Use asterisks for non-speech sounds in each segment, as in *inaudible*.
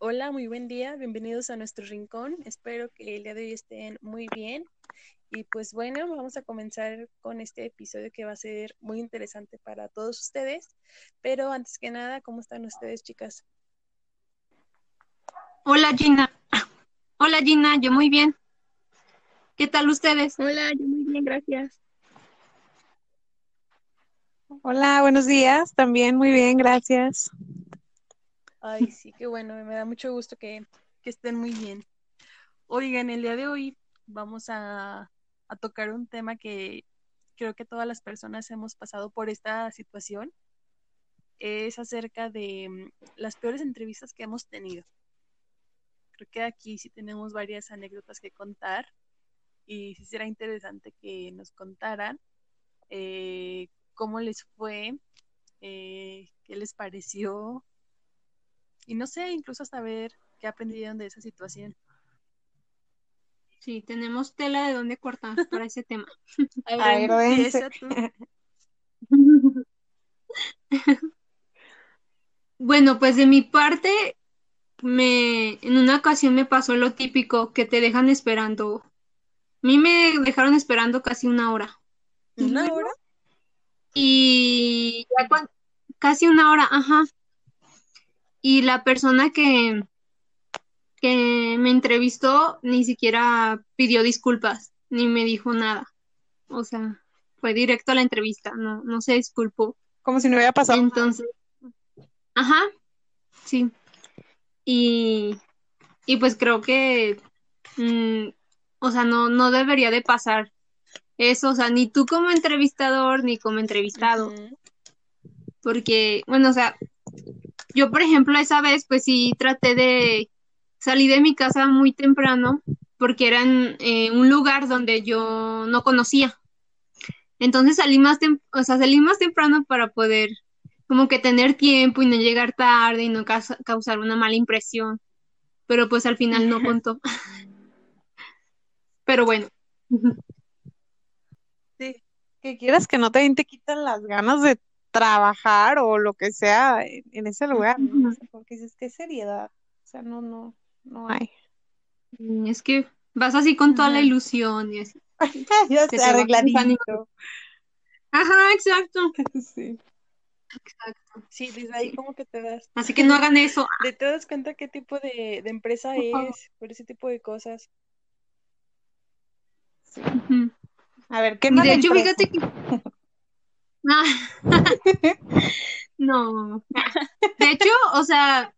Hola, muy buen día, bienvenidos a nuestro rincón. Espero que el día de hoy estén muy bien. Y pues bueno, vamos a comenzar con este episodio que va a ser muy interesante para todos ustedes. Pero antes que nada, ¿cómo están ustedes, chicas? Hola Gina. *laughs* Hola Gina, yo muy bien. ¿Qué tal ustedes? Hola, yo muy bien, gracias. Hola, buenos días. También muy bien, gracias. Ay, sí, qué bueno, me da mucho gusto que, estén muy bien. Oigan, el día de hoy vamos a, a tocar un tema que creo que todas las personas hemos pasado por esta situación. Es acerca de mm, las peores entrevistas que hemos tenido. Creo que aquí sí tenemos varias anécdotas que contar y sí será interesante que nos contaran eh, cómo les fue, eh, qué les pareció, y no sé, incluso hasta ver qué aprendieron de esa situación. Sí, tenemos tela de dónde cortar para ese tema. *laughs* *laughs* Bueno, pues de mi parte, me, en una ocasión me pasó lo típico que te dejan esperando. A mí me dejaron esperando casi una hora. ¿Una hora? Y ya casi una hora, ajá y la persona que, que me entrevistó ni siquiera pidió disculpas, ni me dijo nada. O sea, fue directo a la entrevista, no, no se disculpó. Como si no hubiera pasado. Entonces, ajá, sí. Y, y pues creo que, mm, o sea, no, no debería de pasar eso, o sea, ni tú como entrevistador, ni como entrevistado. Porque, bueno, o sea, yo, por ejemplo, esa vez, pues sí traté de salir de mi casa muy temprano porque era en eh, un lugar donde yo no conocía. Entonces salí más, o sea, salí más temprano para poder como que tener tiempo y no llegar tarde y no causar una mala impresión. Pero pues al final no *laughs* contó. Pero bueno. Sí, que quieras que no te, te quitan las ganas de trabajar o lo que sea en, ese lugar, porque dices, qué seriedad, o sea, no, no, no hay. Mm, es que vas así con toda la ilusión y así. *laughs* ya está arregladito. Ajá, exacto. *laughs* sí. Exacto. Sí, desde ahí como que te das. Así que no hagan eso. *laughs* De te das cuenta qué tipo de, de empresa es, por ese tipo de cosas. A ver, ¿qué más? De hecho, fíjate que *laughs* no. De hecho, o sea,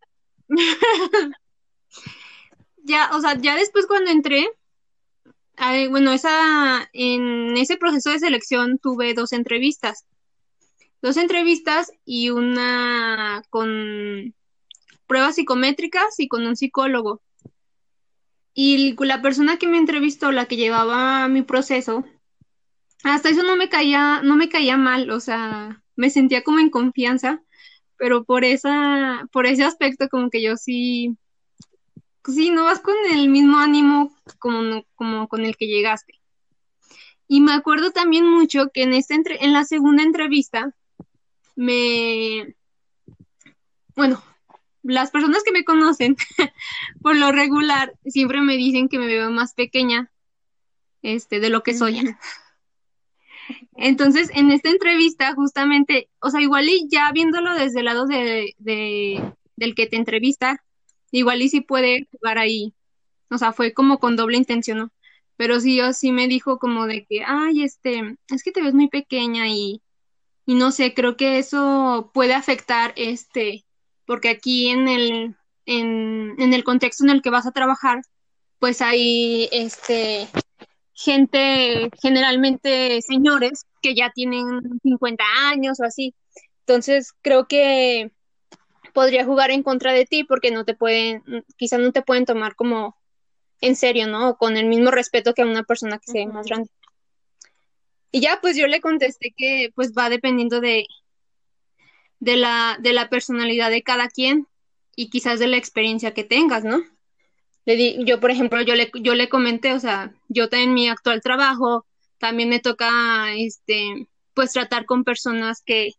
*laughs* ya, o sea, ya después cuando entré, bueno, esa, en ese proceso de selección tuve dos entrevistas. Dos entrevistas y una con pruebas psicométricas y con un psicólogo. Y la persona que me entrevistó, la que llevaba mi proceso, hasta eso no me caía, no me caía mal, o sea, me sentía como en confianza, pero por esa, por ese aspecto como que yo sí, sí, no vas con el mismo ánimo como, como con el que llegaste. Y me acuerdo también mucho que en esta entre, en la segunda entrevista me bueno, las personas que me conocen *laughs* por lo regular siempre me dicen que me veo más pequeña este de lo que soy. Entonces, en esta entrevista, justamente, o sea, igual y ya viéndolo desde el lado de, del que te entrevista, igual y sí puede jugar ahí. O sea, fue como con doble intención, ¿no? Pero sí, yo sí me dijo como de que, ay, este, es que te ves muy pequeña y, y no sé, creo que eso puede afectar, este, porque aquí en el, en, en el contexto en el que vas a trabajar, pues hay, este, gente, generalmente señores, que ya tienen 50 años o así. Entonces, creo que podría jugar en contra de ti porque no te pueden, quizás no te pueden tomar como en serio, ¿no? O con el mismo respeto que a una persona que sea más grande. Y ya, pues yo le contesté que pues va dependiendo de, de, la, de la personalidad de cada quien y quizás de la experiencia que tengas, ¿no? Yo, por ejemplo, yo le, yo le comenté, o sea, yo en mi actual trabajo también me toca, este, pues tratar con personas que,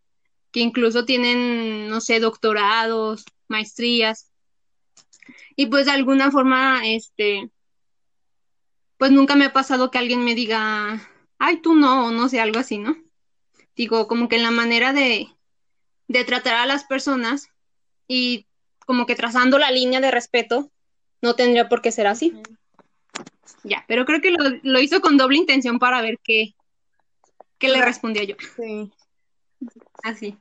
que incluso tienen, no sé, doctorados, maestrías. Y pues de alguna forma, este, pues nunca me ha pasado que alguien me diga, ay, tú no, o no sé, algo así, ¿no? Digo, como que en la manera de, de tratar a las personas y como que trazando la línea de respeto, no tendría por qué ser así. Ya, pero creo que lo, lo hizo con doble intención para ver qué, qué le respondía yo. Sí. Así.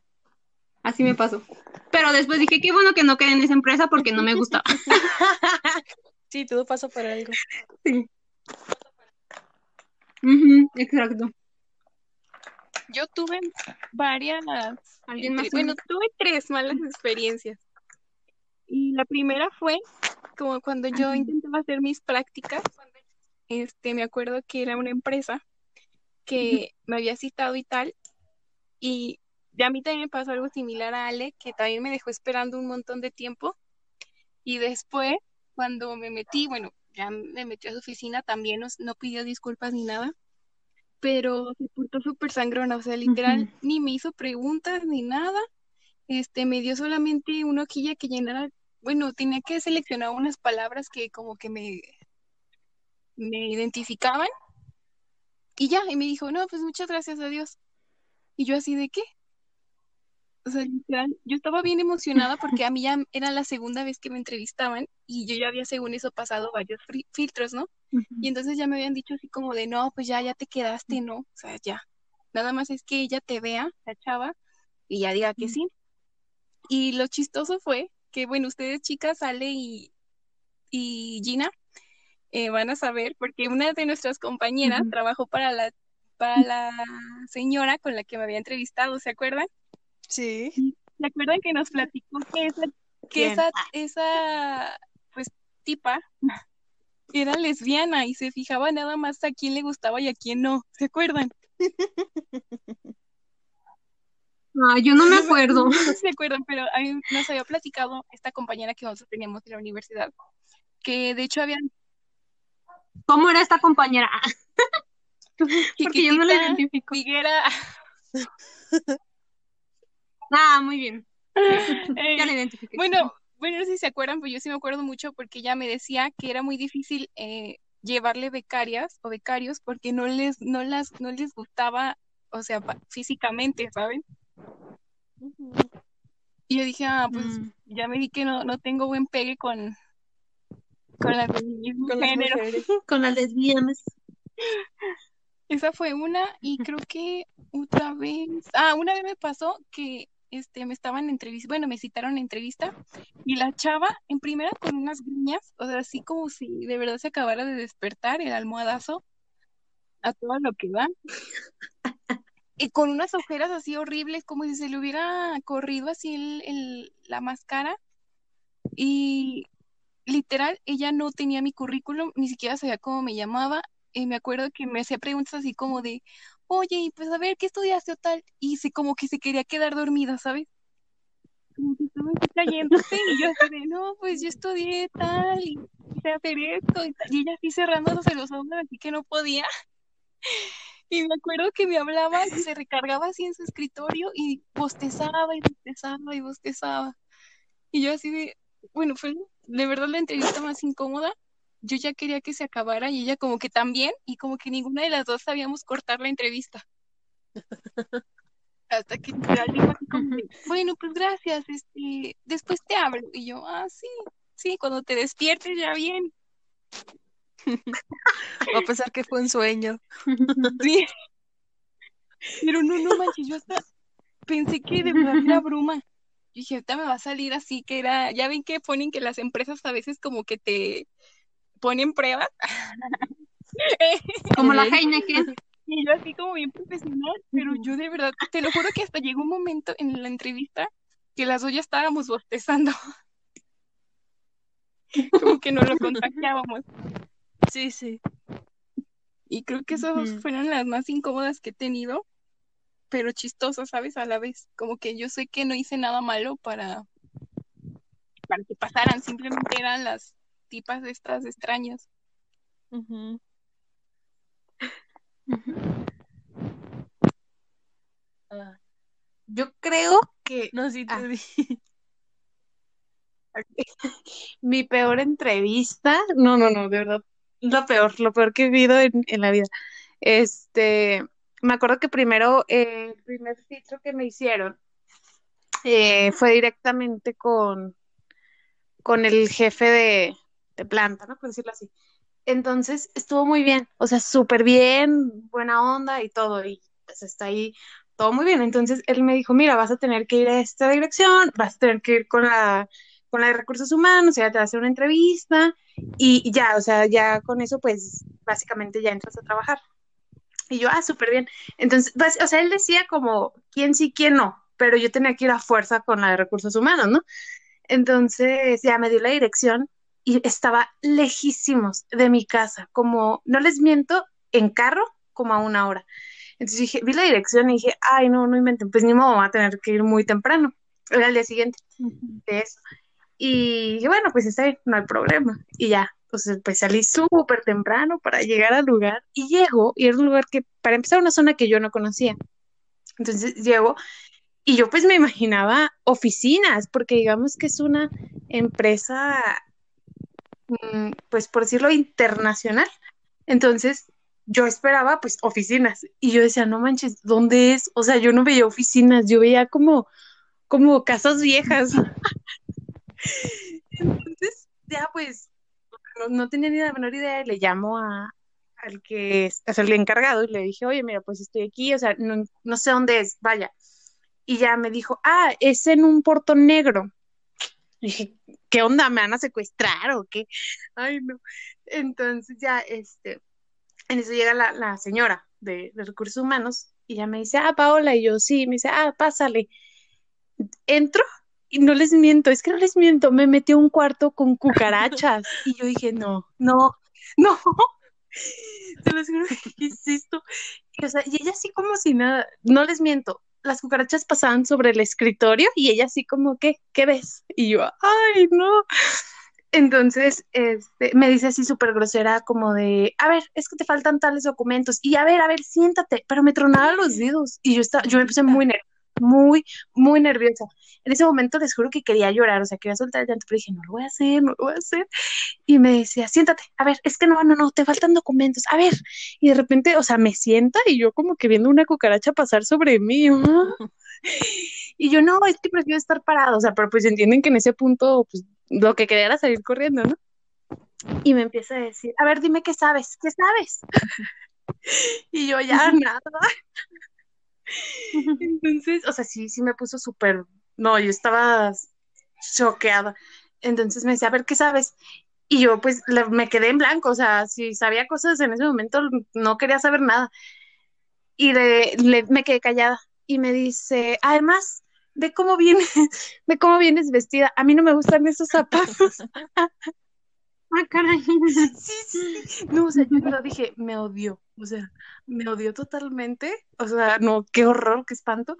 Así me pasó. Pero después dije, qué bueno que no quedé en esa empresa porque no me gustaba. *laughs* Sí, todo pasó por algo. Sí. Exacto. Yo tuve varias, ¿Alguien más? bueno, tuve tres malas experiencias. Y la primera fue como cuando yo Ajá. intentaba hacer mis prácticas, este, me acuerdo que era una empresa que me había citado y tal, y a mí también me pasó algo similar a Ale, que también me dejó esperando un montón de tiempo, y después, cuando me metí, bueno, ya me metí a su oficina, también nos- no pidió disculpas ni nada, pero se portó súper sangrona, o sea, literal, ni me hizo preguntas ni nada, este, me dio solamente una hojilla que llenara, bueno, tenía que seleccionar unas palabras que como que me, me identificaban, y ya, y me dijo, no, pues muchas gracias a Dios. Y yo así de qué? O sea, literal, yo estaba bien emocionada porque a mí ya era la segunda vez que me entrevistaban y yo ya había según eso pasado varios filtros, ¿no? Y entonces ya me habían dicho así como de, no, pues ya, ya te quedaste, ¿no? O sea, ya. Nada más es que ella te vea, la chava, y ya diga que sí. Y lo chistoso fue que, bueno, ustedes chicas, Ale y, y Gina, eh, van a saber, porque una de nuestras compañeras trabajó para la, para la señora con la que me había entrevistado, ¿se acuerdan? Sí. ¿Se acuerdan que nos platicó que esa, que esa, esa, pues, tipa era lesbiana y se fijaba nada más a quién le gustaba y a quién no? ¿Se acuerdan? *laughs* Ah, yo no me acuerdo. No *laughs* se acuerdan, pero a mí nos había platicado esta compañera que nosotros teníamos en la universidad, que de hecho habían ¿Cómo era esta compañera? *laughs* *laughs* Porque yo no la identifico. Figuera, Ah, muy bien. eh, Ya la identifiqué. Bueno, bueno, no sé si se acuerdan, pero yo sí me acuerdo mucho porque ella me decía que era muy difícil eh, llevarle becarias o becarios porque no les, no las, no les gustaba, o sea, físicamente, ¿saben? Y yo dije, ah, pues Mm, ya me vi que no, no tengo buen pegue con, con las con las mujeres. *laughs* Con las lesbianas. Esa fue una, y creo que otra vez, ah, una vez me pasó que este me estaban entrevista, bueno, me citaron en entrevista, y la chava, en primera con unas griñas, o sea, así como si de verdad se acabara de despertar el almohadazo a todo lo que va, *laughs* y con unas ojeras así horribles, como si se le hubiera corrido así el, el- la máscara, y literal, ella no tenía mi currículum, ni siquiera sabía cómo me llamaba. Y me acuerdo que me hacía preguntas así como de, oye, y pues a ver, ¿qué estudiaste o tal? Y se, como que se quería quedar dormida, ¿sabes? Como que estaba cayéndose y yo así de, no, pues yo estudié tal y sé hacer esto. Y ella así cerrándose los ojos, así que no podía. Y me acuerdo que me hablaba y se recargaba así en su escritorio y bostezaba y bostezaba y bostezaba. Y yo así de, bueno, fue de verdad la entrevista más incómoda. Yo ya quería que se acabara y ella como que también, y como que ninguna de las dos sabíamos cortar la entrevista. Hasta que dijo así como *laughs* bueno, pues gracias, este, después te hablo. Y yo, ah, sí, sí, cuando te despiertes ya bien. Va *laughs* a pensar que fue un sueño. *laughs* Sí. Pero no, no manches, yo hasta pensé que de verdad era bruma. Yo dije, ahorita me va a salir así que era, ya ven que ponen que las empresas a veces como que te ponen pruebas. *laughs* Como la. Heineken. Y yo así como bien profesional, pero yo de verdad, te lo juro que hasta llegó un momento en la entrevista que las dos ya estábamos bostezando. Como que no lo contagiábamos. Sí, sí. Y creo que esas Ujú. fueron las más incómodas que he tenido, pero chistosas, ¿sabes? A la vez. Como que yo sé que no hice nada malo para, para que pasaran, simplemente eran las tipas estas extrañas. Ujú. Ah, Yo creo que no, sí, tú Ah. di. *laughs* Mi peor entrevista, no, no, no, de verdad, lo peor, lo peor que he vivido en, en la vida. Este, me acuerdo que primero, eh, el primer filtro que me hicieron eh, fue directamente con, con el jefe de, de planta, ¿no? Por decirlo así. Entonces estuvo muy bien, o sea, súper bien, buena onda y todo, y pues está ahí todo muy bien. Entonces él me dijo, mira, vas a tener que ir a esta dirección, vas a tener que ir con la, con la de recursos humanos, ya te va a hacer una entrevista y, y ya, o sea, ya con eso pues básicamente ya entras a trabajar. Y yo, ah, súper bien. Entonces, pues, o sea, él decía como quién sí, quién no, pero yo tenía que ir a fuerza con la de recursos humanos, ¿no? Entonces ya me dio la dirección y estaba lejísimos de mi casa, como, no les miento, en carro, como a una hora. Entonces dije, vi la dirección y dije, ay, no, no inventen, pues ni modo, voy a tener que ir muy temprano. Era el día siguiente de eso. Y bueno, pues está bien, no hay problema. Y ya, pues, pues salí súper temprano para llegar al lugar y llego, y era un lugar que, para empezar, una zona que yo no conocía. Entonces llego y yo pues me imaginaba oficinas, porque digamos que es una empresa, mm, pues por decirlo, internacional. Entonces yo esperaba pues oficinas y yo decía, no manches, ¿dónde es? O sea, yo no veía oficinas, yo veía como, como casas viejas. *laughs* *laughs* Entonces, ya pues, no, tenía ni la menor idea, le llamo a, al que es, es el encargado y le dije, oye, mira, pues estoy aquí, o sea, no, no sé dónde es, vaya. Y ya me dijo, ah, es en un portón negro. Dije, ¿qué onda? ¿Me van a secuestrar o qué? Ay, no. Entonces ya, este, en eso llega la, la señora de, de recursos humanos y ya me dice, ah, Paola, y yo sí, me dice, ah, pásale. Entro y no les miento, es que no les miento, me metí a un cuarto con cucarachas *laughs* y yo dije, no, no, no, *laughs* te lo juro, ¿qué es esto? Y, o sea, y ella así como si nada, no les miento, las cucarachas pasaban sobre el escritorio y ella así como, ¿qué? ¿Qué ves? Y yo, ay, no. Entonces, este, me dice así súper grosera, como de, a ver, es que te faltan tales documentos, y a ver, a ver, siéntate, pero me tronaba los dedos, y yo estaba, yo me puse muy nerviosa, muy, muy nerviosa. En ese momento les juro que quería llorar, o sea, quería soltar el llanto, pero dije, no lo voy a hacer, no lo voy a hacer. Y me decía, siéntate, a ver, es que no, no, no, te faltan documentos, a ver. Y de repente, o sea, me sienta y yo como que viendo una cucaracha pasar sobre mí. ¿no? *laughs* Y yo, no, es que prefiero estar parado, o sea, pero pues entienden que en ese punto, pues lo que quería era salir corriendo, ¿no? Y me empieza a decir, a ver, dime qué sabes, ¿qué sabes? *laughs* y yo ya *laughs* nada. *laughs* Entonces, o sea, sí, sí me puso súper, no, yo estaba choqueada. Entonces me decía, a ver, ¿qué sabes? Y yo pues le- me quedé en blanco, o sea, si sabía cosas en ese momento, no quería saber nada. Y le, le- me quedé callada y me dice, además, ve cómo vienes, *laughs* ve cómo vienes vestida. A mí no me gustan esos zapatos. *laughs* Ah, caray. Sí, sí, sí. No, o sea, yo lo dije, me odió, o sea, me odió totalmente, o sea, no, qué horror, qué espanto.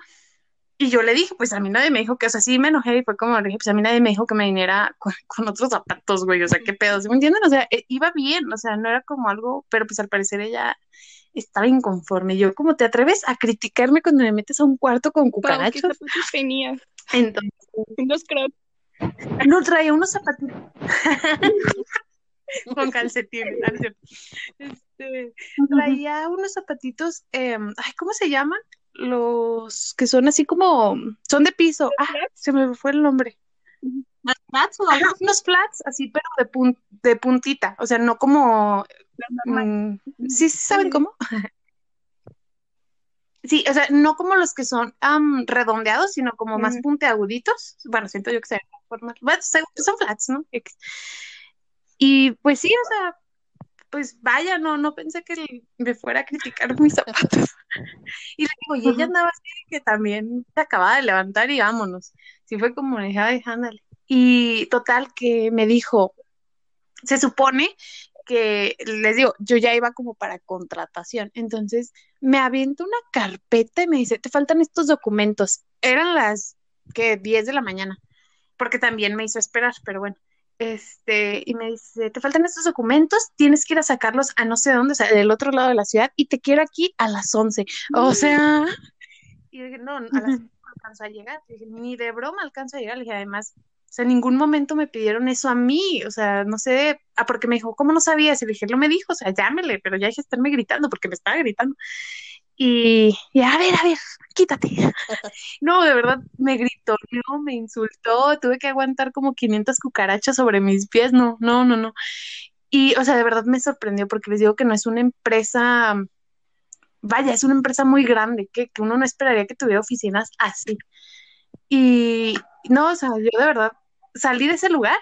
Y yo le dije, pues a mí nadie me dijo que, o sea, sí me enojé y fue como le dije, pues a mí nadie me dijo que me viniera con, *laughs* con otros zapatos, güey, o sea, qué pedo, ¿sí me entienden? O sea, eh, iba bien, o sea, no era como algo, pero pues al parecer ella estaba inconforme. Yo, ¿cómo te atreves a criticarme cuando me metes a un cuarto con tenías? Entonces, Unos crocs. no traía unos zapatitos *laughs* *laughs* con calcetines. *laughs* Este, traía unos zapatitos, em, ay, ¿cómo se llaman? Los que son así como, son de piso. Ah, se me fue el nombre. ¿Las flats o algo? Ajá, unos flats así, pero de, pun- de puntita, o sea, no como, mm, ¿sí saben cómo? *laughs* Sí, o sea, no como los que son redondeados, sino como más Ujú. puntiaguditos. Bueno, siento yo que se forman. Bueno, son flats, ¿no? Y pues sí, o sea, pues vaya, no, no pensé que me fuera a criticar mis zapatos. *laughs* Y le digo, y ella andaba así que también se acababa de levantar y vámonos. Sí fue como, dije, ay, ándale. Y total que me dijo, se supone que, les digo, yo ya iba como para contratación. Entonces me avienta una carpeta y me dice, te faltan estos documentos. Eran las que 10 de la mañana, porque también me hizo esperar, pero bueno. Este, y me dice, te faltan estos documentos, tienes que ir a sacarlos a no sé dónde, o sea, del otro lado de la ciudad, y te quiero aquí a las 11. O sea, y dije, no, a las 11 no alcanzo a llegar. Dije, ni de broma alcanzo a llegar. Le dije, además, O sea, en ningún momento me pidieron eso a mí, o sea, no sé, ah, porque me dijo, ¿cómo no sabías? Y le dije, no me dijo, o sea, llámele, pero ya que estarme gritando porque me estaba gritando. Y, y a ver, a ver, quítate. *laughs* No, de verdad, me gritó, no, me insultó, tuve que aguantar como 500 cucarachas sobre mis pies, no, no, no, no. Y, o sea, de verdad me sorprendió porque les digo que no es una empresa, vaya, es una empresa muy grande, que, que uno no esperaría que tuviera oficinas así. Y no, o sea, yo de verdad salí de ese lugar,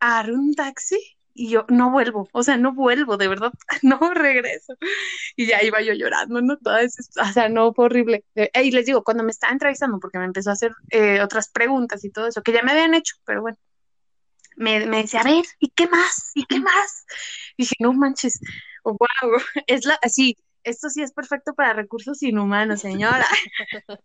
agarré un taxi y yo no vuelvo, o sea, no vuelvo, de verdad, *laughs* no regreso. Y ya iba yo llorando, ¿no? Toda o sea, no, fue horrible. Eh, y les digo, cuando me estaba entrevistando, porque me empezó a hacer eh, otras preguntas y todo eso, que ya me habían hecho, pero bueno, me, me decía, a ver, ¿y qué más? ¿Y qué más? Y dije, no manches, wow, *laughs* es la, así, esto sí es perfecto para recursos inhumanos, señora. *laughs*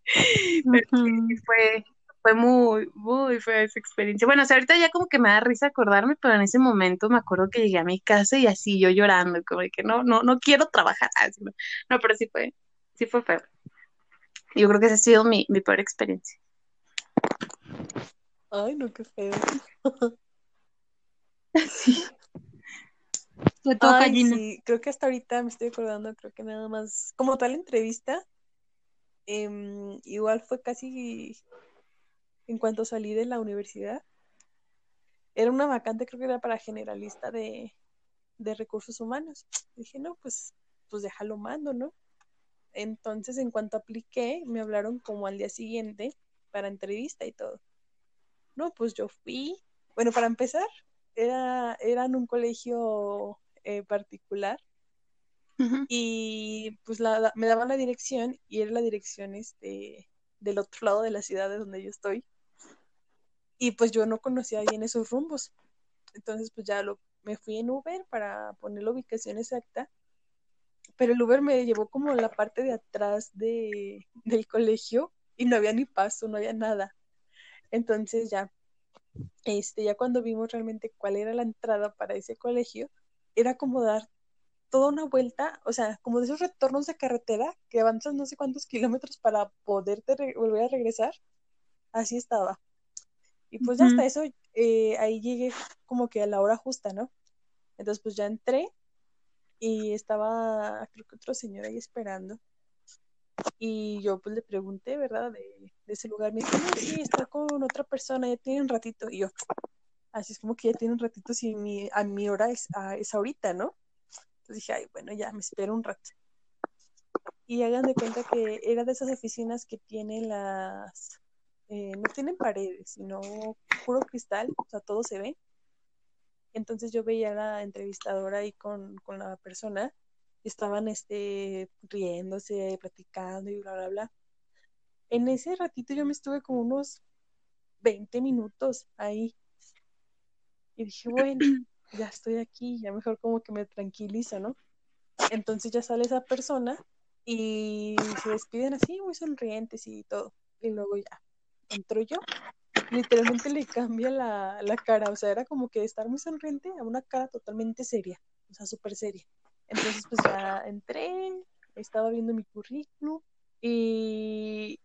Pero sí, fue, fue muy, muy fea esa experiencia. Bueno, o sea, ahorita ya como que me da risa acordarme, pero en ese momento me acuerdo que llegué a mi casa y así yo llorando, como de que no, no, no quiero trabajar. Así, no. no, pero sí fue, sí fue feo. Yo creo que esa ha sido mi, mi peor experiencia. Ay, no, qué feo. *laughs* Sí. Te toca, Ay, Gina. sí, creo que hasta ahorita me estoy acordando, creo que nada más, como tal entrevista, em, igual fue casi en cuanto salí de la universidad. Era una vacante, creo que era para generalista de, de recursos humanos. *tsk* Dije, no, pues, pues déjalo mando, ¿no? Entonces, en cuanto apliqué, me hablaron como al día siguiente para entrevista y todo. No, pues yo fui. Bueno, para empezar, era, era en un colegio eh, particular y pues la, la- me daban la dirección y era la dirección este, del otro lado de la ciudad de donde yo estoy. Y pues yo no conocía bien esos rumbos. Entonces pues ya lo, me fui en Uber para poner la ubicación exacta. Pero el Uber me llevó como la parte de atrás de, del colegio y no había ni paso, no había nada. Entonces ya, este, ya cuando vimos realmente cuál era la entrada para ese colegio, era como dar toda una vuelta, o sea, como de esos retornos de carretera que avanzas no sé cuántos kilómetros para poderte volver a regresar. Así estaba. Y pues ya hasta eso, eh, ahí llegué como que a la hora justa, ¿no? Entonces pues ya entré y estaba, creo que otro señor ahí esperando. Y yo pues le pregunté, ¿verdad? De, de ese lugar. Me dijo, no, sí, está con otra persona, ya tiene un ratito. Y yo, así es como que ya tiene un ratito, si mi, a mi hora es, a- es ahorita, ¿no? Entonces dije, ay, bueno, ya me espero un rato. Y hagan de cuenta que era de esas oficinas que tienen las, eh, no tienen paredes, sino puro cristal, o sea, todo se ve. Entonces yo veía a la entrevistadora ahí con, con la persona y estaban este, riéndose, platicando y bla, bla, bla. En ese ratito yo me estuve como unos 20 minutos ahí y dije, bueno, *clears throat* ya estoy aquí, ya mejor como que me tranquilizo, ¿no? Entonces ya sale esa persona y se despiden así, muy sonrientes y todo. Y luego ya entro yo. Literalmente le cambia la, la cara, o sea, era como que estar muy sonriente a una cara totalmente seria, o sea, súper seria. Entonces, pues ya entré, estaba viendo mi currículum y,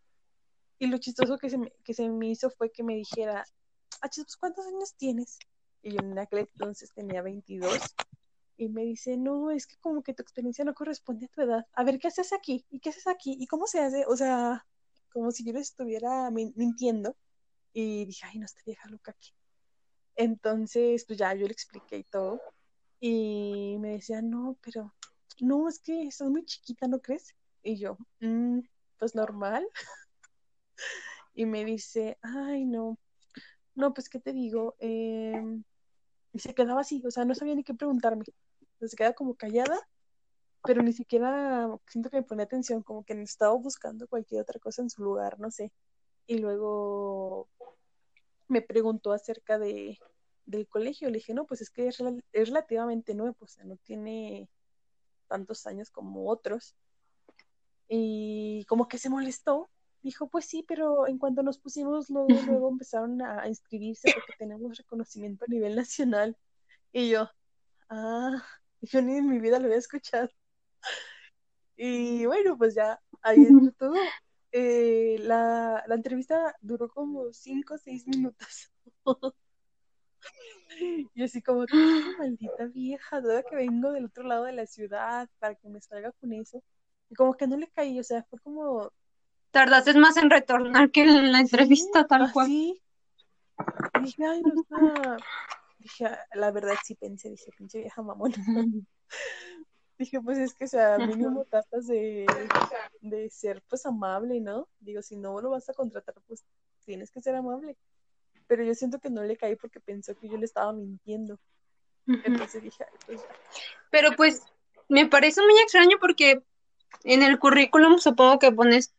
y lo chistoso que se, me, que se me hizo fue que me dijera, ah, pues ¿cuántos años tienes? Y yo en aquel entonces tenía 22 y me dice, no, es que como que tu experiencia no corresponde a tu edad. A ver, ¿qué haces aquí? ¿Y qué haces aquí? ¿Y cómo se hace? O sea, como si yo le estuviera min- mintiendo. Y dije, ay, no, esta vieja loca aquí. Entonces, pues ya yo le expliqué y todo. Y me decía, no, pero, no, es que estás muy chiquita, ¿no crees? Y yo, "Mm, pues normal. *laughs* Y me dice, ay, no, no, pues, ¿qué te digo? Em, y se quedaba así, o sea, no sabía ni qué preguntarme. Se quedaba como callada, pero ni siquiera siento que me ponía atención, como que estaba buscando cualquier otra cosa en su lugar, no sé. Y luego me preguntó acerca de, del colegio. Le dije, no, pues es que es, rel- es relativamente nuevo, o sea, no tiene tantos años como otros. Y como que se molestó. Dijo, pues sí, pero en cuanto nos pusimos, luego, *laughs* luego empezaron a, a inscribirse porque tenemos reconocimiento a nivel nacional. Y yo, ah, *laughs* yo ni en mi vida lo había escuchado. Y bueno, pues ya, ahí entre todo, eh, la, la entrevista duró como 5 o 6 minutos. *laughs* Y así como, "Ah, maldita vieja, duda que vengo del otro lado de la ciudad para que me salga con eso. Y como que no le caí, o sea, fue como, Tardaste más en retornar que en la entrevista, tal cual. así. Y dije, ay, no está. Dije, "Ah, la verdad sí pensé, dije, pinche vieja mamona. *laughs* Dije, pues es que, o sea, *laughs* mínimo tratas de, de ser, pues, amable, ¿no? Digo, si no lo vas a contratar, pues, tienes que ser amable. Pero yo siento que no le caí porque pensó que yo le estaba mintiendo. Entonces dije, ay, pues, ya. Pero pues me parece muy extraño porque en el currículum supongo que pones,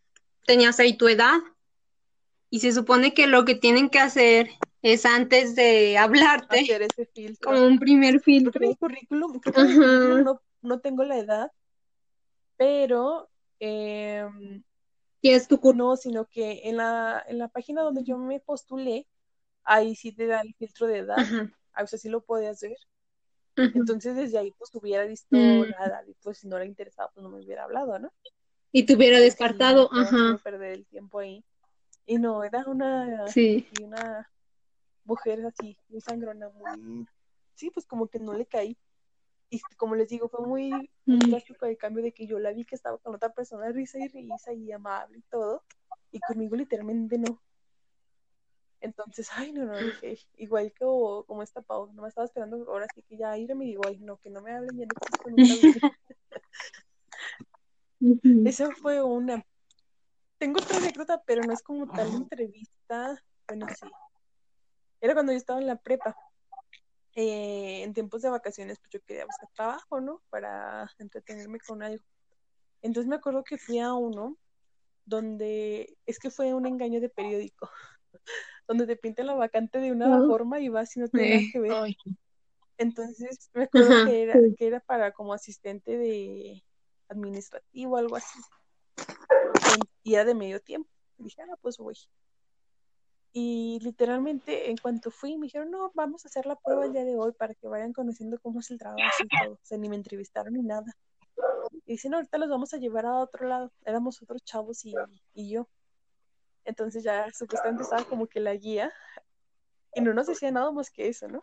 tenías ahí tu edad y se supone que lo que tienen que hacer es antes de hablarte hacer ese filtro. como un primer Creo que en filtro. mi currículum, creo que en mi Ajá. currículum no, no tengo la edad, pero em, Tienes tu currículum. no, sino que en la, en la página donde yo me postulé, ahí sí te da el filtro de edad, a veces sí lo podías ver. Entonces desde ahí pues hubiera visto Mm. la edad y pues si no le interesaba pues no me hubiera hablado, ¿no? Y te hubiera descartado, ajá, perder el tiempo ahí. Y no, era una, sí. y una mujer así, muy sangrona, muy, sí, pues como que no le caí. Y como les digo, fue muy, drástico el cambio de que yo la vi que estaba con otra persona, risa y risa y amable y todo, y conmigo literalmente no. Entonces, ay, no, no, dije, igual que como, como esta Pau, no me estaba esperando, ahora sí que ya irme y digo, ay, no, que no me hablen, ya no existo nunca. Esa fue una. Tengo otra anécdota, pero no es como tal entrevista. Bueno, sí. Era cuando yo estaba en la prepa. Eh, en tiempos de vacaciones, pues yo quería buscar trabajo, ¿no? Para entretenerme con algo. Entonces me acuerdo que fui a uno donde es que fue un engaño de periódico, *laughs* donde te pintan la vacante de una Oh. forma y vas y no tiene nada Eh. que ver. Ay, Entonces me acuerdo Ajá, que era, sí. que era para como asistente de administrativo, algo así. Y era de medio tiempo. Y dije, ah, pues voy. Y literalmente, en cuanto fui, me dijeron, no, vamos a hacer la prueba el día de hoy para que vayan conociendo cómo es el trabajo. O sea, ni me entrevistaron ni nada. Y dicen, ahorita los vamos a llevar a otro lado. Éramos otros chavos y, y yo. Entonces ya supuestamente estaba como que la guía. Y no nos decía nada más que eso, ¿no?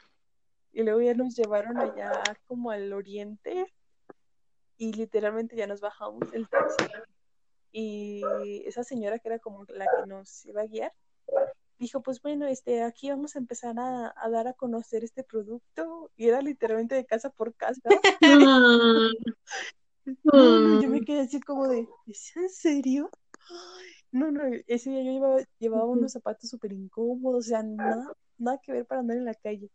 Y luego ya nos llevaron allá como al oriente. Y literalmente ya nos bajamos del taxi. Y esa señora que era como la que nos iba a guiar, dijo, pues bueno, este, aquí vamos a empezar a, a dar a conocer este producto. Y era literalmente de casa por casa. *laughs* *laughs* Ah, No, yo me ah. quedé así como de, ¿es en serio? Ay, No, no, ese día yo llevaba, llevaba unos zapatos súper incómodos, o sea, nada, nada que ver para andar en la calle.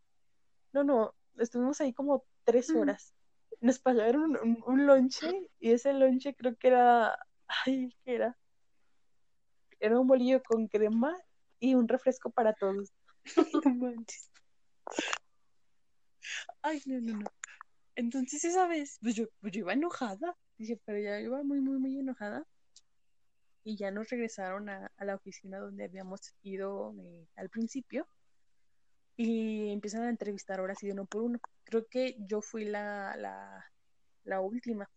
No, no, estuvimos ahí como tres horas. Nos pagaron un, un, un lonche y ese lonche creo que era, ay, ¿qué era? Era un bolillo con crema y un refresco para todos. *laughs* Ay, no, no, no. Entonces esa vez, pues yo, pues yo iba enojada. Dije, pero ya iba muy, muy, muy enojada. Y ya nos regresaron a, a la oficina donde habíamos ido eh, al principio. Y empiezan a entrevistar ahora sí de uno por uno. Creo que yo fui la, la, la última.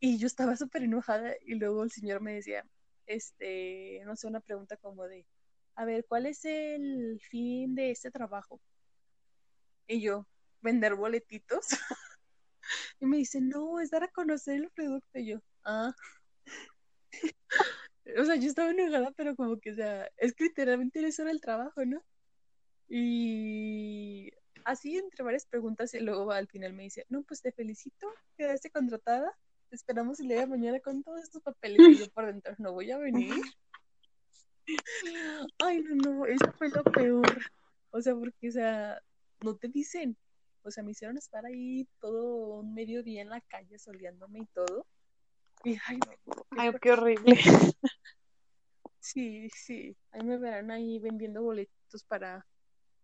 Y yo estaba súper enojada. Y luego el señor me decía, este, no sé, una pregunta como de, a ver, ¿cuál es el fin de este trabajo? Y yo, vender boletitos. *laughs* Y me dice, no, es dar a conocer el producto. Y yo, ah. *laughs* O sea, yo estaba enojada, pero como que, o sea, es que literalmente eso era el trabajo, ¿no? Y así entre varias preguntas y luego al final me dice, no, pues te felicito, quedaste contratada, te esperamos el día de mañana con todos estos papeles y yo por dentro no voy a venir. Ay, no, no, eso fue lo peor. O sea, porque, o sea, no te dicen. O sea, me hicieron estar ahí todo un mediodía en la calle soleándome y todo. Y, ay, no, qué Ay, qué horrible. *laughs* Sí, sí. Ahí me verán ahí vendiendo boletitos para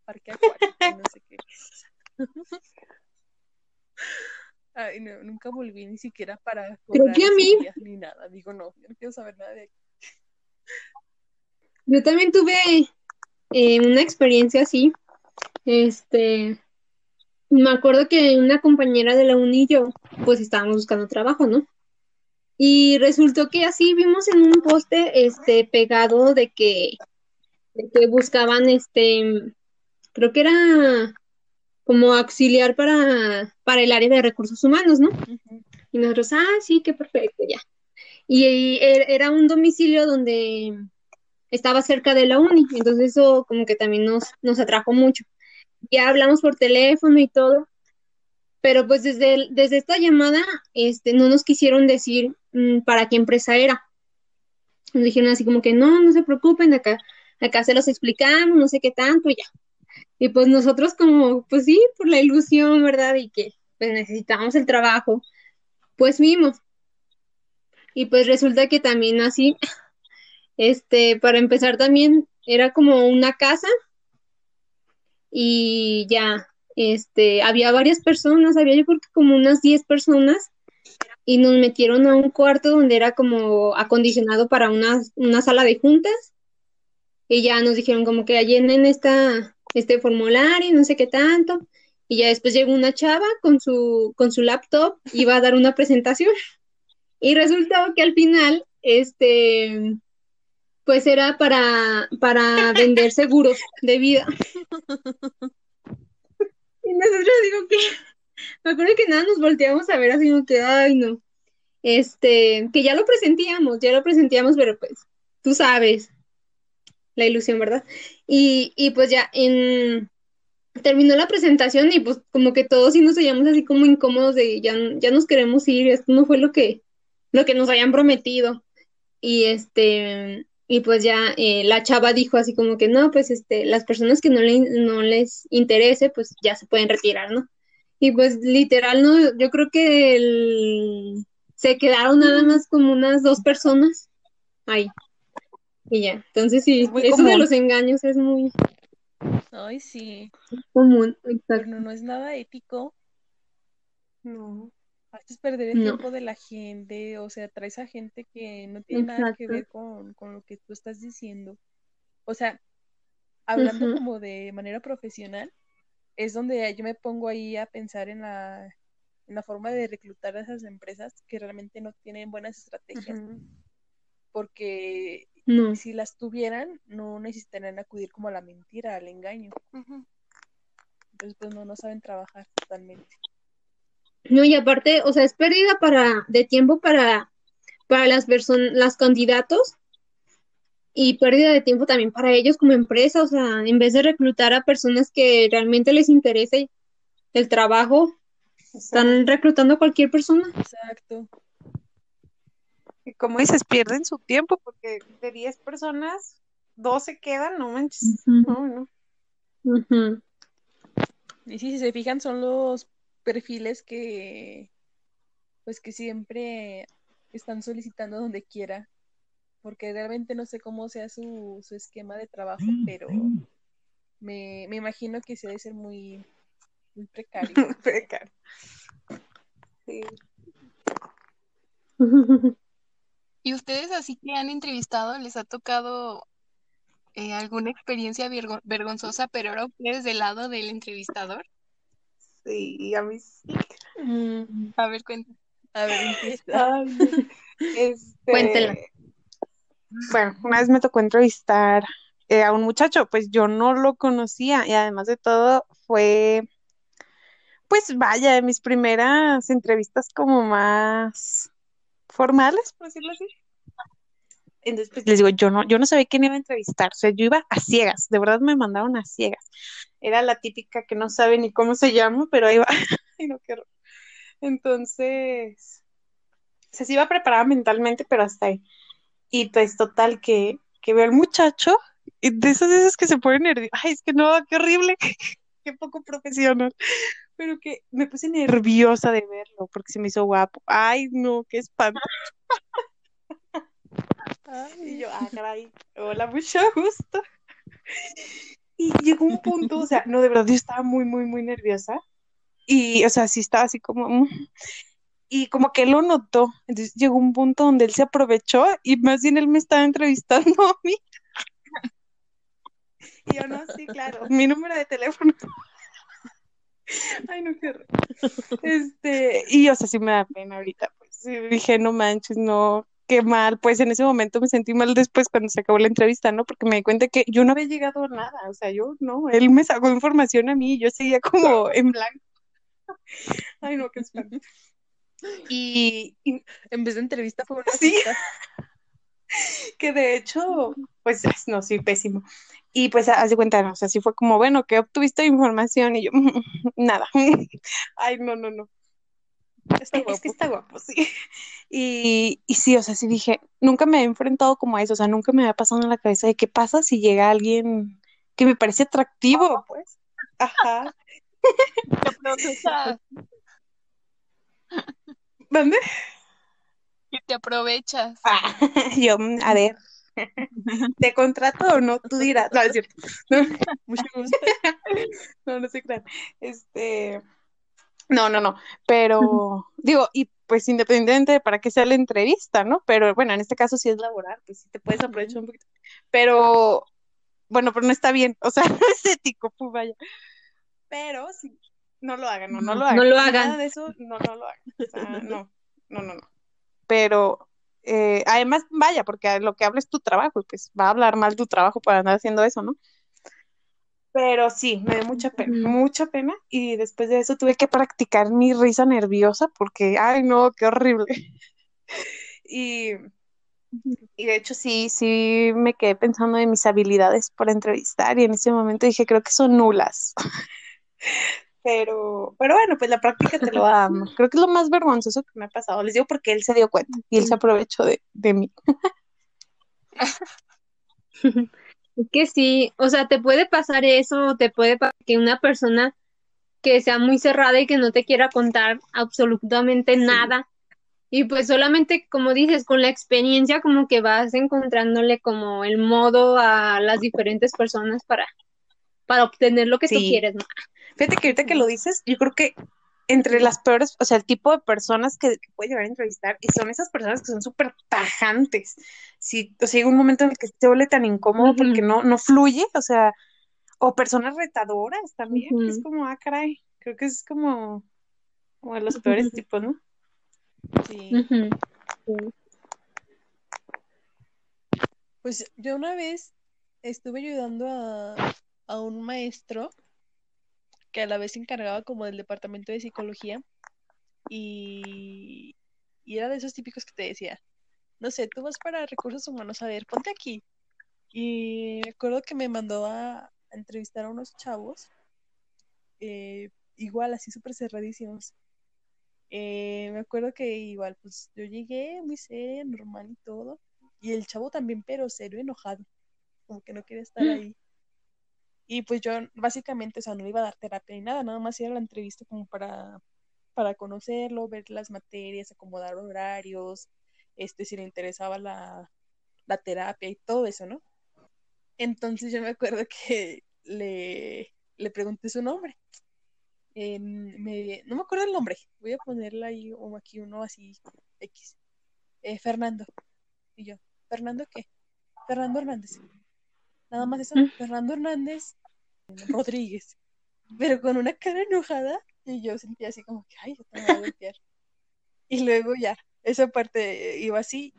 parque acuático, y no sé qué. *laughs* Ay, no, nunca volví ni siquiera para Creo que a mí- ni nada. Digo, no, yo no quiero saber nada de aquí. Yo también tuve eh, una experiencia así. Este, me acuerdo que una compañera de la uni y yo, pues estábamos buscando trabajo, ¿no? Y resultó que así vimos en un poste, este, pegado de que, de que buscaban, este, creo que era como auxiliar para, para el área de recursos humanos, ¿no? Y nosotros, ah, sí, qué perfecto, ya. Y, y er- era un domicilio donde estaba cerca de la uni, entonces eso como que también nos, nos atrajo mucho. Ya hablamos por teléfono y todo, pero pues desde, desde esta llamada este, no nos quisieron decir mm, para qué empresa era. Nos dijeron así como que no, no se preocupen, acá, acá se los explicamos, no sé qué tanto, ya. Y pues nosotros como, pues sí, por la ilusión, ¿verdad? Y que pues necesitábamos el trabajo, pues fuimos. Y pues resulta que también así, este, para empezar también era como una casa y ya, este, había varias personas, había yo creo que como unas 10 personas y nos metieron a un cuarto donde era como acondicionado para una, una sala de juntas y ya nos dijeron como que llenen esta, este formulario, no sé qué tanto. Y ya después llegó una chava con su, con su laptop, iba a dar una presentación. *laughs* Y resultó que al final, este, pues era para, para vender seguros de vida. *laughs* Y nosotros digo que, me acuerdo que nada nos volteamos a ver así como que, ay no. Este, que ya lo presentíamos, ya lo presentíamos, pero pues, tú sabes, la ilusión, ¿verdad? Y, y pues ya en, terminó la presentación y pues como que todos sí nos hallamos así como incómodos de ya, ya nos queremos ir, esto no fue lo que, lo que nos habían prometido. Y este, y pues ya eh, la chava dijo así como que no, pues este, las personas que no, le, no les interese, pues ya se pueden retirar, ¿no? Y pues literal, no, yo creo que el- se quedaron nada más como unas dos personas ahí. Y ya, entonces sí, Es muy eso de los engaños es muy Ay, sí, común, pero exacto. no, no es nada ético. No. Haces perder el No. tiempo de la gente, o sea, traes a gente que no tiene nada que ver con, con lo que tú estás diciendo. O sea, hablando como de manera profesional, es donde yo me pongo ahí a pensar en la, en la forma de reclutar a esas empresas que realmente no tienen buenas estrategias, porque No. si las tuvieran, no necesitarían acudir como a la mentira, al engaño. Entonces, pues no, no saben trabajar totalmente. No, y aparte, o sea, es pérdida para, de tiempo para, para las personas, las candidatos y pérdida de tiempo también para ellos como empresa, o sea, en vez de reclutar a personas que realmente les interese el trabajo, están reclutando a cualquier persona. Exacto. Y como dices, pierden su tiempo porque de 10 personas, 12 quedan, no manches. No, no. Y sí, si se fijan, son los perfiles que, pues que siempre están solicitando donde quiera, porque realmente no sé cómo sea su, su esquema de trabajo, pero me, me imagino que sí debe ser muy, muy precario. *laughs* Precario. Sí. ¿Y ustedes así que han entrevistado, les ha tocado eh, alguna experiencia vergo- vergonzosa, pero ahora ustedes del lado del entrevistador? Sí, a mí sí. Mm, A ver, cuéntame. A ver, empieza. Este, Cuéntela. Bueno, una vez me tocó entrevistar eh, a un muchacho, pues yo no lo conocía y además de todo fue, pues vaya, de mis primeras entrevistas como más formales, por decirlo así. Entonces, pues les digo, yo no, yo no sabía quién iba a entrevistar, o sea, yo iba a ciegas, de verdad me mandaron a ciegas. Era la típica que no sabe ni cómo se llama, pero ahí va. *laughs* No, qué. Entonces, o sea, sí iba preparada mentalmente, pero hasta ahí. Y pues total que, que veo al muchacho y de esas veces que se pone nervioso. Ay, es que no, qué horrible, *laughs* qué poco profesional. Pero que me puse nerviosa de verlo porque se me hizo guapo. Ay, no, qué espanto. *laughs* Y yo, ah, caray, hola, mucho gusto. Y llegó un punto, o sea, no, de verdad, yo estaba muy, muy, muy nerviosa. Y, o sea, sí estaba así como, mm. y como que él lo notó. Entonces llegó un punto donde él se aprovechó y más bien él me estaba entrevistando *laughs* a mí. Y yo, no, sí, claro, mi número de teléfono. *laughs* Ay, no, qué horror. Este, y, o sea, sí me da pena ahorita, pues. Dije, no manches, no, qué mal, pues en ese momento me sentí mal después cuando se acabó la entrevista, ¿no? Porque me di cuenta que yo no había llegado a nada, o sea, yo no, él me sacó información a mí y yo seguía como en blanco. *laughs* Ay, no, qué espanto. Y, y En vez de entrevista fue una Sí. cita. *laughs* que de hecho, pues no, sí, pésimo. Y pues haz de cuenta, ¿no? o sea, sí fue como, bueno, ¿qué obtuviste de información? Y yo, *laughs* nada. Ay, no, no, no. Está *laughs* Es que está guapo, sí. Y, y sí, o sea, sí dije, nunca me he enfrentado como a eso, o sea, nunca me había pasado en la cabeza de qué pasa si llega alguien que me parece atractivo, pues. Ajá. *laughs* ¿Dónde? *laughs* que te aprovechas. Ah, yo, a ver, ¿te contrato o no? Tú dirás. No, es cierto. No, Mucho gusto. no, no se crean. Este, no, no, no. Pero, *laughs* digo, y pues independientemente de para qué sea la entrevista, ¿no? Pero bueno, en este caso sí es laboral, pues sí te puedes aprovechar un poquito. Pero, bueno, pero no está bien, o sea, *laughs* no es ético, pues vaya. Pero sí, no lo hagan, no, no lo hagan. No lo Nada hagan. de eso, no, no lo hagan. O sea, *laughs* no, no, no, no. Pero, eh, además, vaya, porque lo que habla es tu trabajo, y pues va a hablar mal tu trabajo para andar haciendo eso, ¿no? Pero sí, me dio mucha pena, mucha pena. Y después de eso tuve que practicar mi risa nerviosa porque, ay, no, qué horrible. *laughs* Y, y de hecho sí, sí me quedé pensando en mis habilidades para entrevistar y en ese momento dije, creo que son nulas. *laughs* Pero, pero bueno, pues la práctica te lo dando. *laughs* Creo que es lo más vergonzoso que me ha pasado. Les digo porque él se dio cuenta y él se aprovechó de, de mí. Que sí, o sea, te puede pasar eso, o te puede pasar que una persona que sea muy cerrada y que no te quiera contar absolutamente Sí. nada. Y pues solamente, como dices, con la experiencia como que vas encontrándole como el modo a las diferentes personas para, para obtener lo que tú Sí. quieres, ¿no? Fíjate que ahorita que lo dices, yo creo que entre las peores, o sea, el tipo de personas que, que puede llegar a entrevistar, y son esas personas que son súper tajantes. Sí, o sea, llega un momento en el que se vuelve tan incómodo porque no, no fluye, o sea, o personas retadoras también, que es como, ah, caray, creo que es como, como de los peores tipos, ¿no? Sí. Ujú. Pues yo una vez estuve ayudando a, a un maestro que a la vez se encargaba como del departamento de psicología y, y era de esos típicos que te decía, no sé, tú vas para recursos humanos, a ver, ponte aquí. Y me acuerdo que me mandó a, entrevistar a unos chavos, eh, igual así súper cerradísimos. Eh, me acuerdo que igual, pues yo llegué muy seria, normal y todo. Y el chavo también, pero serio, enojado. Como que no quería estar ahí. Y pues yo básicamente, o sea, no le iba a dar terapia ni nada, nada más era la entrevista como para, para conocerlo, ver las materias, acomodar horarios, este, si le interesaba la, la terapia y todo eso, ¿no? Entonces yo me acuerdo que le, le pregunté su nombre. Eh, me- no me acuerdo el nombre, voy a ponerle ahí o aquí uno así X. Eh, Fernando. Y yo, ¿Fernando qué? Fernando Hernández. Nada más eso, Mm. Fernando Hernández *laughs* Rodríguez. Pero con una cara enojada y yo sentía así como que, ay, yo te voy a golpear. Y luego ya, esa parte iba así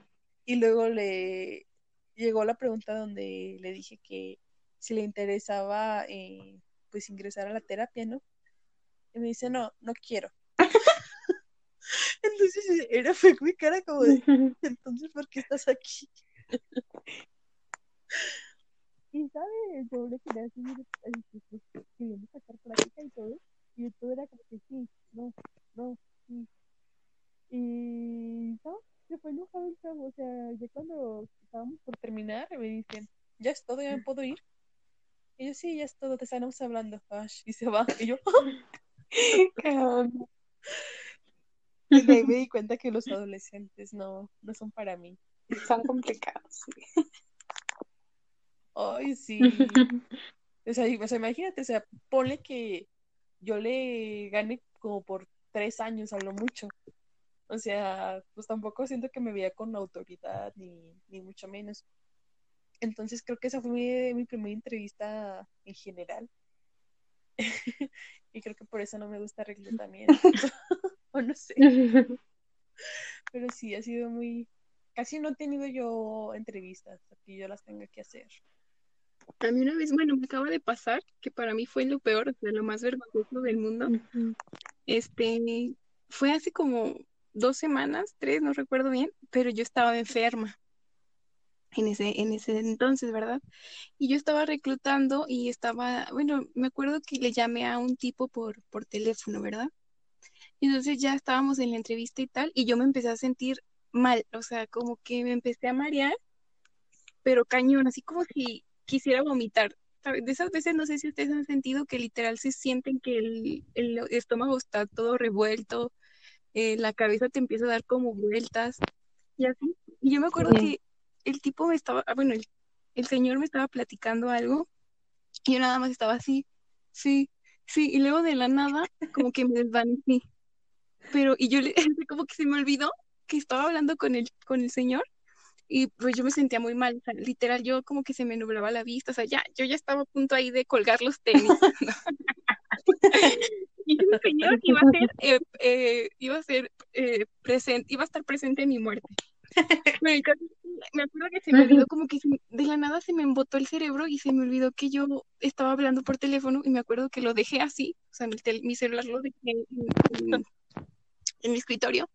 y luego le llegó la pregunta donde le dije que si le interesaba eh, pues ingresar a la terapia, ¿no? Y me dice, no, no quiero. *laughs* Entonces era fue mi cara como de, entonces, ¿por qué estás aquí? Y sabes, yo le quería así, pues, queriendo sacar práctica y todo. Y todo era como que sí, no, no, sí. Y no, se fue enojado el chavo. O sea, ya cuando estábamos por terminar, me dicen, ya es todo, ya me puedo ir. Y yo, sí, ya es todo, te estábamos hablando. Ash, y se va. Y yo, *laughs* y de ahí me di cuenta que los adolescentes no, no son para mí. Son complicados. sí. Ay, sí. *laughs* O sea, o sea, imagínate, o sea, ponle que yo le gane como por tres años a lo mucho. O sea, pues tampoco siento que me veía con autoridad ni, ni mucho menos. Entonces creo que esa fue mi, mi primera entrevista en general. *laughs* y creo que por eso no me gusta reclutamiento. *laughs* o no sé. Pero sí, ha sido muy, casi no he tenido yo entrevistas, aquí yo las tengo que hacer. A mí una vez, bueno, me acaba de pasar, que para mí fue lo peor, o sea, lo más vergonzoso del mundo. Este, fue hace como dos semanas, tres, no recuerdo bien, pero yo estaba enferma en ese, en ese entonces, ¿verdad? Y yo estaba reclutando y estaba, bueno, me acuerdo que le llamé a un tipo por, por teléfono, ¿verdad? Y entonces ya estábamos en la entrevista y tal, y yo me empecé a sentir mal, o sea, como que me empecé a marear, pero cañón, así como si quisiera vomitar. De esas veces no sé si ustedes han sentido que literal se sienten que el, el estómago está todo revuelto, eh, la cabeza te empieza a dar como vueltas y así. Y yo me acuerdo que el tipo me estaba, ah, bueno, el, el señor me estaba platicando algo y yo nada más estaba así, sí, sí, y luego de la nada como que me desvanecí. Pero, y yo le, *laughs* como que se me olvidó que estaba hablando con el, con el señor y pues yo me sentía muy mal, o sea, literal, yo como que se me nublaba la vista, o sea, ya, yo ya estaba a punto ahí de colgar los tenis. *laughs* *laughs* y el señor iba a ser, eh, eh, iba a ser eh, presente, iba a estar presente en mi muerte. me acuerdo que se me olvidó como que de la nada se me embotó el cerebro y se me olvidó que yo estaba hablando por teléfono y me acuerdo que lo dejé así, o sea, mi, mi celular lo dejé en, en mi escritorio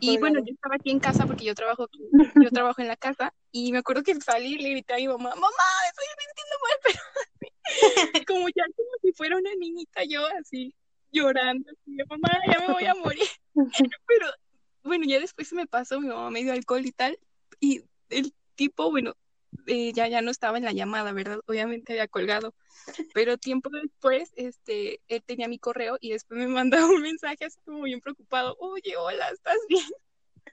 y bueno, yo estaba aquí en casa porque yo trabajo aquí, *laughs* yo trabajo en la casa y me acuerdo que salí y le grité a mi mamá, mamá, estoy sintiendo mal, *laughs* pero como ya como si fuera una niñita yo así llorando, así, mamá, ya me voy a morir. *laughs* pero bueno, ya después se me pasó, mi mamá me dio alcohol y tal y el tipo, bueno, eh, ya, ya no estaba en la llamada, ¿verdad? Obviamente había colgado. Pero tiempo después, este, él tenía mi correo y después me *laughs* mandó un mensaje así como bien preocupado. Oye, hola, ¿estás bien?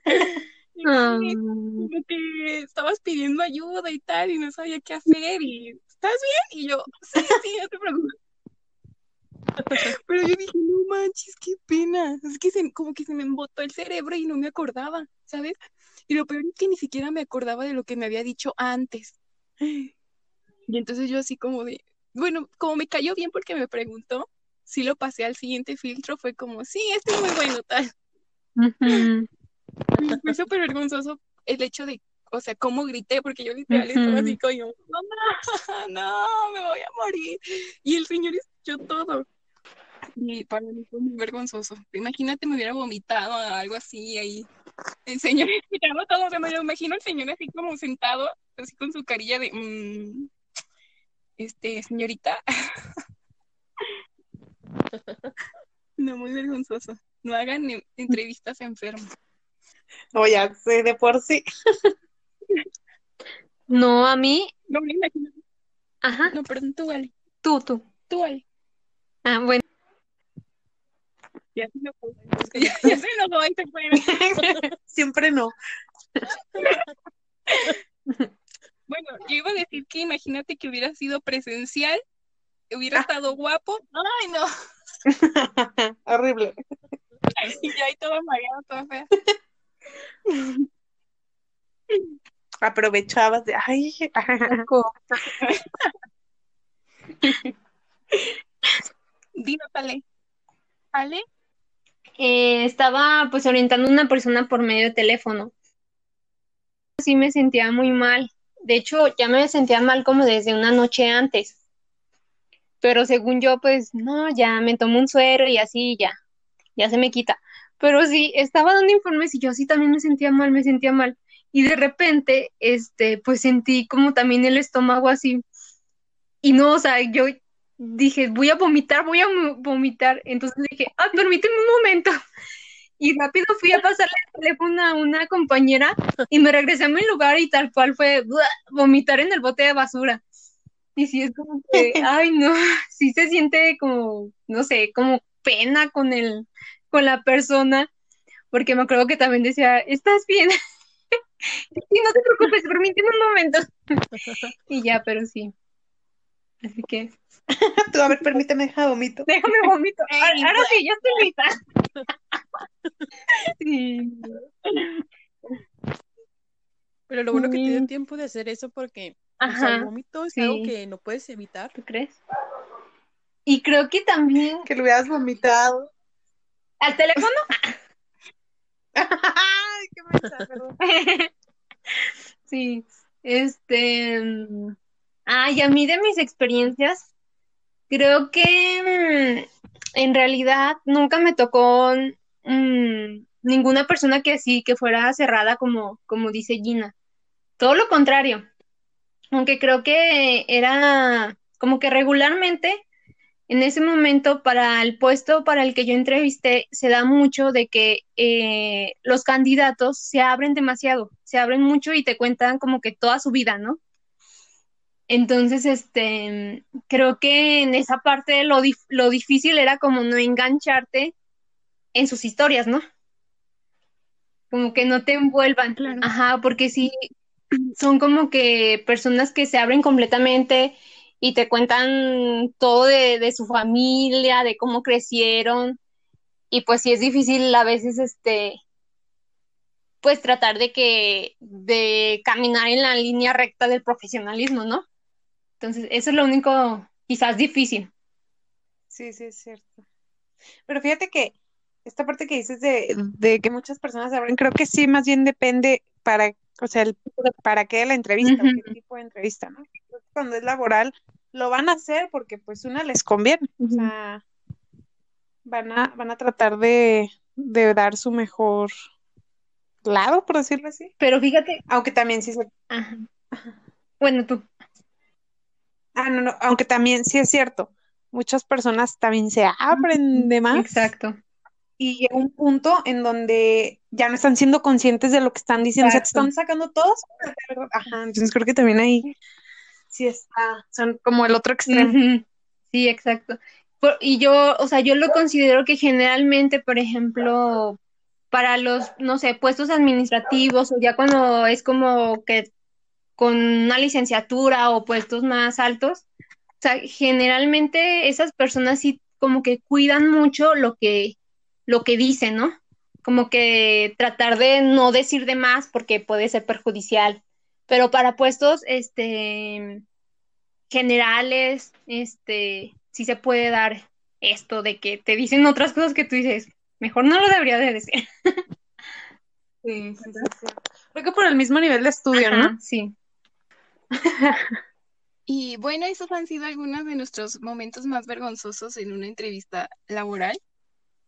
*laughs* Ah. como que estabas pidiendo ayuda y tal y no sabía qué hacer y ¿estás bien? Y yo, sí, sí, no te preocupes. *laughs* Pero yo dije, no manches, qué pena. Es que se, como que se me embotó el cerebro y no me acordaba, ¿sabes? Y lo peor es que ni siquiera me acordaba de lo que me había dicho antes. Y entonces yo así como de, bueno, como me cayó bien porque me preguntó, si lo pasé al siguiente filtro, fue como, sí, este es muy bueno, tal. fue súper vergonzoso el hecho de, o sea, cómo grité, porque yo literal estaba así como, mamá, *laughs* no, me voy a morir. Y el señor escuchó todo. Y para mí fue muy vergonzoso. Imagínate, me hubiera vomitado algo así ahí. El señor *laughs* escuchando todo, o sea, me lo imagino el señor así como sentado, así con su carilla de, mmm, este, señorita. *laughs* no, muy vergonzoso. No hagan entrevistas enfermos. No, ya sé de por sí. no, a mí. No, me imagino. Ajá. No, perdón, tú, vale. Tú, tú. Tú, vale. Ah, bueno. *laughs* Ya se Ya, ya se enojó y fue. Siempre no. *laughs* Bueno, yo iba a decir que imagínate que hubiera sido presencial, hubiera estado guapo. Ay, no. *laughs* Horrible. Y ya ahí todo mareado, todo fea. Aprovechabas de, ay, Dino, Ale. Ale. Eh, estaba pues orientando a una persona por medio de teléfono. Sí me sentía muy mal. De hecho, ya me sentía mal como desde una noche antes. Pero según yo, pues no, ya me tomo un suero y así ya, ya se me quita. Pero sí, estaba dando informes y yo sí también me sentía mal, me sentía mal. Y de repente, este, pues sentí como también el estómago así. Y no, o sea, yo dije, voy a vomitar, voy a vomitar. Entonces dije, ah, permíteme un momento. *laughs* Y rápido fui a pasarle el teléfono a una compañera y me regresé a mi lugar y tal cual fue vomitar en el bote de basura. Y sí es como que, *laughs* ay no, sí se siente como, no sé, como pena con el, con la persona, porque me acuerdo que también decía, ¿estás bien? *laughs* sí, no te preocupes, permíteme un momento. y ya, pero sí. Así que. *laughs* Tú, a ver, permíteme, deja vomito. Déjame vomito. *laughs* Ahora, sí, ya estoy lista. *laughs* sí. Pero lo bueno que te dio tiempo de hacer eso porque el vómito es algo que no puedes evitar. ¿Tú crees? Y creo que también. Que lo hubieras vomitado. ¿Al teléfono? Ay, qué perdón. Sí, este, ay, a mí de mis experiencias, creo que mm, en realidad nunca me tocó mm, ninguna persona que así, que fuera cerrada como, como dice Gina. Todo lo contrario. Aunque creo que era como que regularmente en ese momento para el puesto para el que yo entrevisté se da mucho de que eh, los candidatos se abren demasiado, se abren mucho y te cuentan como que toda su vida, ¿no? Entonces, este, creo que en esa parte lo, lo difícil era como no engancharte en sus historias, ¿no? Como que no te envuelvan. Claro. Ajá, porque sí, *clears throat* son como que personas que se abren completamente y te cuentan todo de, de su familia, de cómo crecieron. Y pues sí es difícil a veces, este, pues tratar de que, de caminar en la línea recta del profesionalismo, ¿no? Entonces, eso es lo único quizás difícil. Sí, sí, es cierto. Pero fíjate que esta parte que dices de, de que muchas personas se abren, creo que sí, más bien depende para, o sea, el, para qué la entrevista, Ujú. qué tipo de entrevista, ¿no? Cuando es laboral, lo van a hacer porque pues una les conviene, o sea, van a, van a tratar de, de dar su mejor lado, por decirlo así. Pero fíjate, Aunque también sí se ajá. Bueno, tú, Ah, no, no, aunque también sí es cierto, muchas personas también se abren de más exacto. y llega un punto en donde ya no están siendo conscientes de lo que están diciendo, o sea, te Exacto. están sacando todo sobre la verdad. Ajá, entonces creo que también ahí sí está, son como el otro extremo. Sí, exacto. Por- y yo, o sea, yo lo considero que generalmente, por ejemplo, para los, no sé, puestos administrativos o ya cuando es como que con una licenciatura o puestos más altos, o sea, generalmente esas personas sí como que cuidan mucho lo que, lo que dicen, ¿no? Como que tratar de no decir de más porque puede ser perjudicial. Pero para puestos, este, generales, este, sí se puede dar esto de que te dicen otras cosas que tú dices, mejor no lo debería de decir. Sí, sí. Creo que por el mismo nivel de estudio, ¿no? Sí. Y bueno, esos han sido algunos de nuestros momentos más vergonzosos en una entrevista laboral.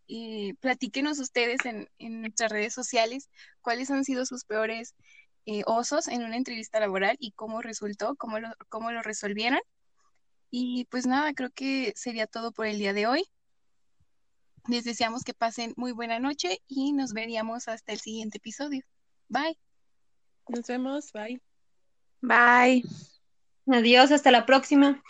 Y platíquenos ustedes en, en nuestras redes sociales cuáles han sido sus peores eh, osos en una entrevista laboral y cómo resultó, cómo lo, cómo lo resolvieron. Y pues nada, creo que sería todo por el día de hoy. Les deseamos que pasen muy buena noche y nos veríamos hasta el siguiente episodio. Bye. Nos vemos, bye. Bye. Adiós, hasta la próxima.